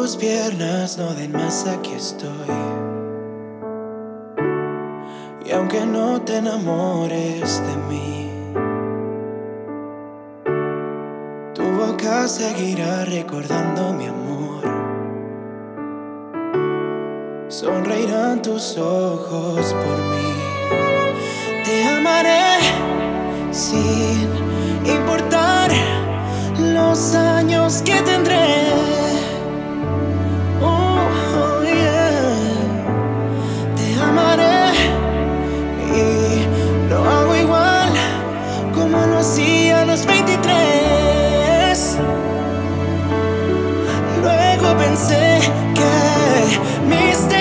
tus piernas no den más, aquí estoy. Y aunque no te enamores de mí, tu boca seguirá recordando mi amor. Sonreirán tus ojos por mí. Te amaré sin importar los años que tendré. A los 23. Luego pensé que misteriosamente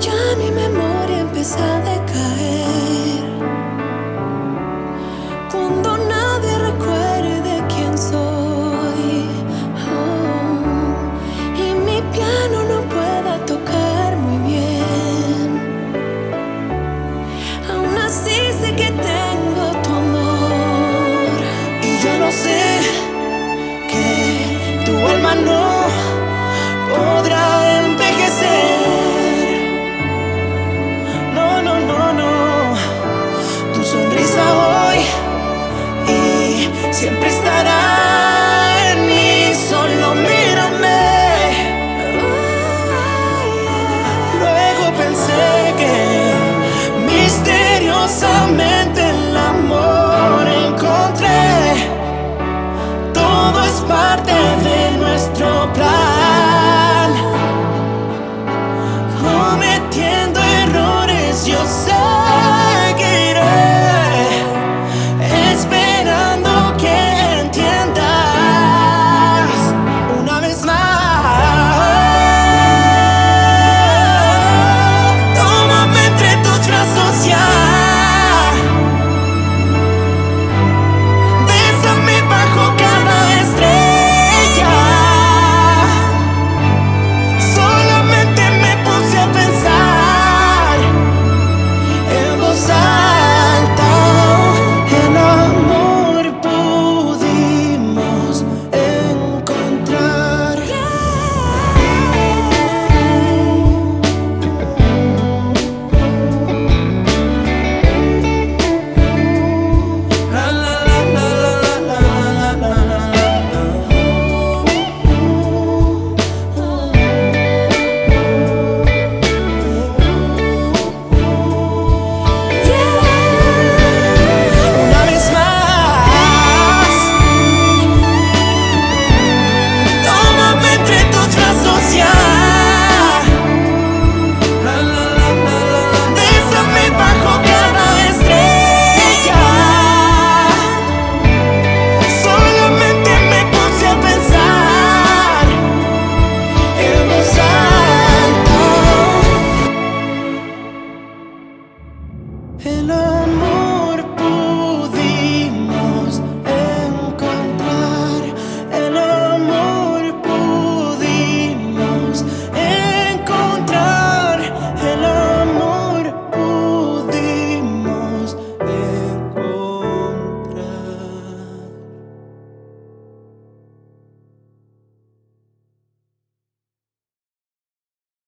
ya mi memoria empieza a decaer, cuando nadie recuerde quién soy, oh, y mi piano no pueda tocar muy bien, aún así sé que tengo comprar. Hello,